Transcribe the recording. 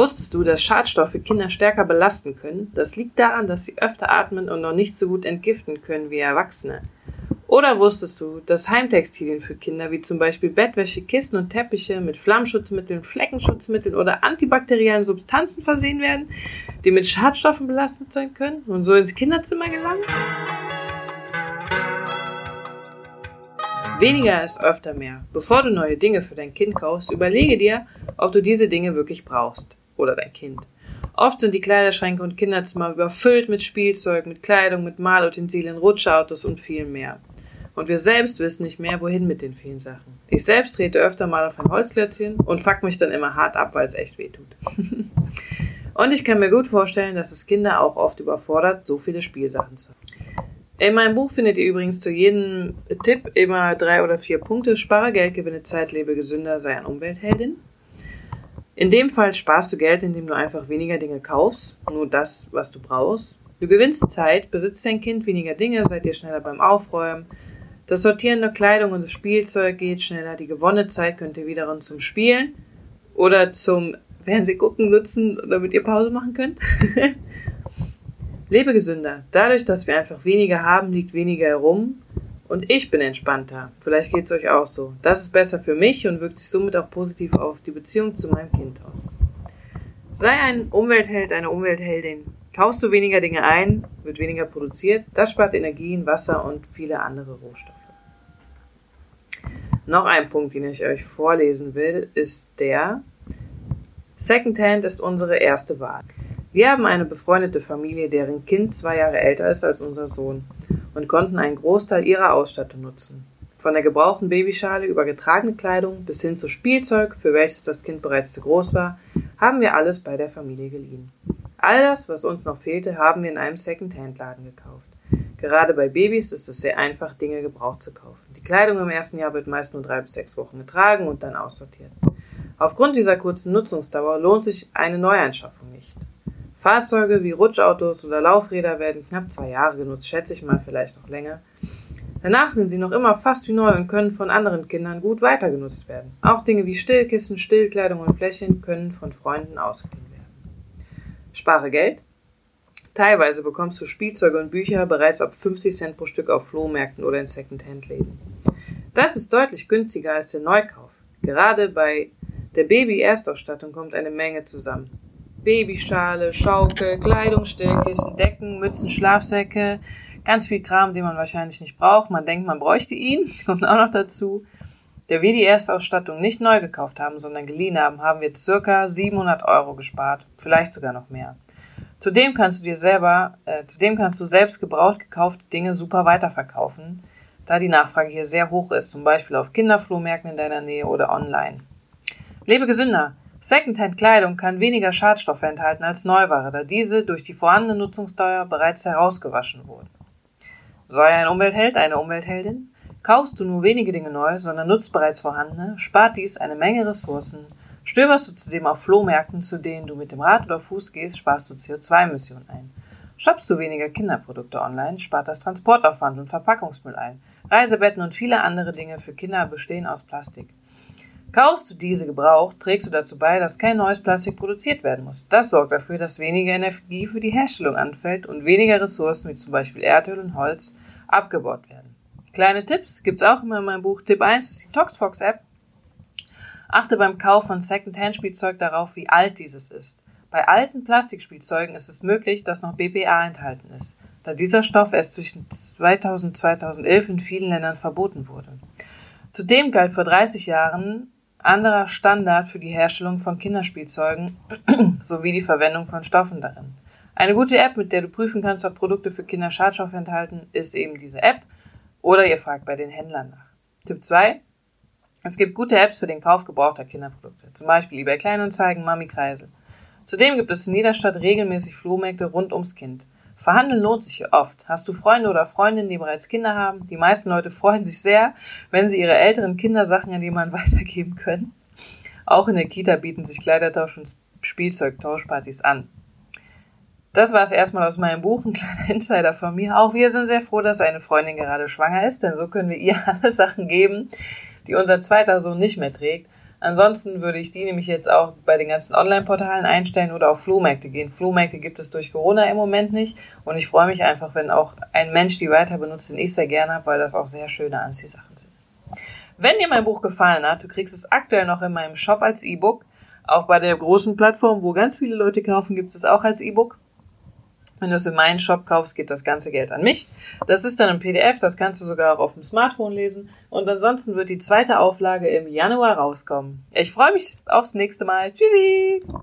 Wusstest du, dass Schadstoffe Kinder stärker belasten können? Das liegt daran, dass sie öfter atmen und noch nicht so gut entgiften können wie Erwachsene. Oder wusstest du, dass Heimtextilien für Kinder wie zum Beispiel Bettwäsche, Kissen und Teppiche mit Flammschutzmitteln, Fleckenschutzmitteln oder antibakteriellen Substanzen versehen werden, die mit Schadstoffen belastet sein können und so ins Kinderzimmer gelangen? Weniger ist öfter mehr. Bevor du neue Dinge für dein Kind kaufst, überlege dir, ob du diese Dinge wirklich brauchst. Oder dein Kind. Oft sind die Kleiderschränke und Kinderzimmer überfüllt mit Spielzeug, mit Kleidung, mit Malutensilien, Rutschautos und viel mehr. Und wir selbst wissen nicht mehr, wohin mit den vielen Sachen. Ich selbst trete öfter mal auf ein Holzklötzchen und fuck mich dann immer hart ab, weil es echt weh tut. und ich kann mir gut vorstellen, dass es Kinder auch oft überfordert, so viele Spielsachen zu haben. In meinem Buch findet ihr übrigens zu jedem Tipp immer drei oder vier Punkte. Spare Geld, gewinne Zeit, lebe gesünder, sei ein Umweltheldin. In dem Fall sparst du Geld, indem du einfach weniger Dinge kaufst, nur das, was du brauchst. Du gewinnst Zeit, besitzt dein Kind weniger Dinge, seid ihr schneller beim Aufräumen, das Sortieren der Kleidung und das Spielzeug geht schneller. Die gewonnene Zeit könnt ihr wiederum zum Spielen oder zum Fernsehgucken nutzen, damit ihr Pause machen könnt. Lebe gesünder. Dadurch, dass wir einfach weniger haben, liegt weniger herum. Und ich bin entspannter. Vielleicht geht es euch auch so. Das ist besser für mich und wirkt sich somit auch positiv auf die Beziehung zu meinem Kind aus. Sei ein Umweltheld, eine Umweltheldin. Kaufst du weniger Dinge ein, wird weniger produziert. Das spart Energien, Wasser und viele andere Rohstoffe. Noch ein Punkt, den ich euch vorlesen will, ist der, Secondhand ist unsere erste Wahl. Wir haben eine befreundete Familie, deren Kind zwei Jahre älter ist als unser Sohn und konnten einen Großteil ihrer Ausstattung nutzen. Von der gebrauchten Babyschale über getragene Kleidung bis hin zu Spielzeug, für welches das Kind bereits zu groß war, haben wir alles bei der Familie geliehen. All das, was uns noch fehlte, haben wir in einem Second-Hand-Laden gekauft. Gerade bei Babys ist es sehr einfach, Dinge gebraucht zu kaufen. Die Kleidung im ersten Jahr wird meist nur drei bis sechs Wochen getragen und dann aussortiert. Aufgrund dieser kurzen Nutzungsdauer lohnt sich eine Neuanschaffung nicht. Fahrzeuge wie Rutschautos oder Laufräder werden knapp zwei Jahre genutzt, schätze ich mal vielleicht noch länger. Danach sind sie noch immer fast wie neu und können von anderen Kindern gut weitergenutzt werden. Auch Dinge wie Stillkissen, Stillkleidung und Fläschchen können von Freunden ausgeliehen Spare Geld. Teilweise bekommst du Spielzeuge und Bücher bereits ab 50 Cent pro Stück auf Flohmärkten oder in Secondhand-Läden. Das ist deutlich günstiger als der Neukauf. Gerade bei der Baby-Erstausstattung kommt eine Menge zusammen. Babyschale, Schaukel, Kleidung, Stillkissen, Decken, Mützen, Schlafsäcke, ganz viel Kram, den man wahrscheinlich nicht braucht. Man denkt, man bräuchte ihn, kommt auch noch dazu. Da wir die Erstausstattung nicht neu gekauft haben, sondern geliehen haben, haben wir circa 700 Euro gespart, vielleicht sogar noch mehr. Zudem kannst du dir selber, äh, zudem kannst du selbst gebraucht gekaufte Dinge super weiterverkaufen, da die Nachfrage hier sehr hoch ist, zum Beispiel auf Kinderflohmärkten in deiner Nähe oder online. Lebe gesünder! Secondhand-Kleidung kann weniger Schadstoffe enthalten als Neuware, da diese durch die vorhandene Nutzungsdauer bereits herausgewaschen wurden. Sei ein Umweltheld, eine Umweltheldin? Kaufst du nur wenige Dinge neu, sondern nutzt bereits vorhandene, spart dies eine Menge Ressourcen. Stöberst du zudem auf Flohmärkten, zu denen du mit dem Rad oder Fuß gehst, sparst du CO2-Emissionen ein. Shoppst du weniger Kinderprodukte online, spart das Transportaufwand und Verpackungsmüll ein. Reisebetten und viele andere Dinge für Kinder bestehen aus Plastik. Kaufst du diese gebraucht, trägst du dazu bei, dass kein neues Plastik produziert werden muss. Das sorgt dafür, dass weniger Energie für die Herstellung anfällt und weniger Ressourcen wie zum Beispiel Erdöl und Holz abgebaut werden. Kleine Tipps gibt's auch immer in meinem Buch. Tipp 1 ist die Toxfox App. Achte beim Kauf von Secondhand-Spielzeug darauf, wie alt dieses ist. Bei alten Plastikspielzeugen ist es möglich, dass noch BPA enthalten ist, da dieser Stoff erst zwischen 2000 und 2011 in vielen Ländern verboten wurde. Zudem galt vor 30 Jahren anderer Standard für die Herstellung von Kinderspielzeugen sowie die Verwendung von Stoffen darin. Eine gute App, mit der du prüfen kannst, ob Produkte für Kinder Schadstoffe enthalten, ist eben diese App. Oder ihr fragt bei den Händlern nach. Tipp 2. Es gibt gute Apps für den Kauf gebrauchter Kinderprodukte, zum Beispiel eBay Kleinanzeigen, Mami Kreisel. Zudem gibt es in jeder Stadt regelmäßig Flohmärkte rund ums Kind. Verhandeln lohnt sich hier oft. Hast du Freunde oder Freundinnen, die bereits Kinder haben? Die meisten Leute freuen sich sehr, wenn sie ihre älteren Kindersachen an jemanden weitergeben können. Auch in der Kita bieten sich Kleidertausch und Spielzeugtauschpartys an. Das war es erstmal aus meinem Buch, ein kleiner Insider von mir. Auch wir sind sehr froh, dass eine Freundin gerade schwanger ist, denn so können wir ihr alle Sachen geben, die unser zweiter Sohn nicht mehr trägt. Ansonsten würde ich die nämlich jetzt auch bei den ganzen Online-Portalen einstellen oder auf Flohmärkte gehen. Flohmärkte gibt es durch Corona im Moment nicht. Und ich freue mich einfach, wenn auch ein Mensch die weiter benutzt, den ich sehr gerne habe, weil das auch sehr schöne Anziehsachen sind. Wenn dir mein Buch gefallen hat, du kriegst es aktuell noch in meinem Shop als E-Book. Auch bei der großen Plattform, wo ganz viele Leute kaufen, gibt es es auch als E-Book. Wenn du es in meinen Shop kaufst, geht das ganze Geld an mich. Das ist dann ein PDF, das kannst du sogar auch auf dem Smartphone lesen. Und ansonsten wird die zweite Auflage im Januar rauskommen. Ich freue mich aufs nächste Mal. Tschüssi!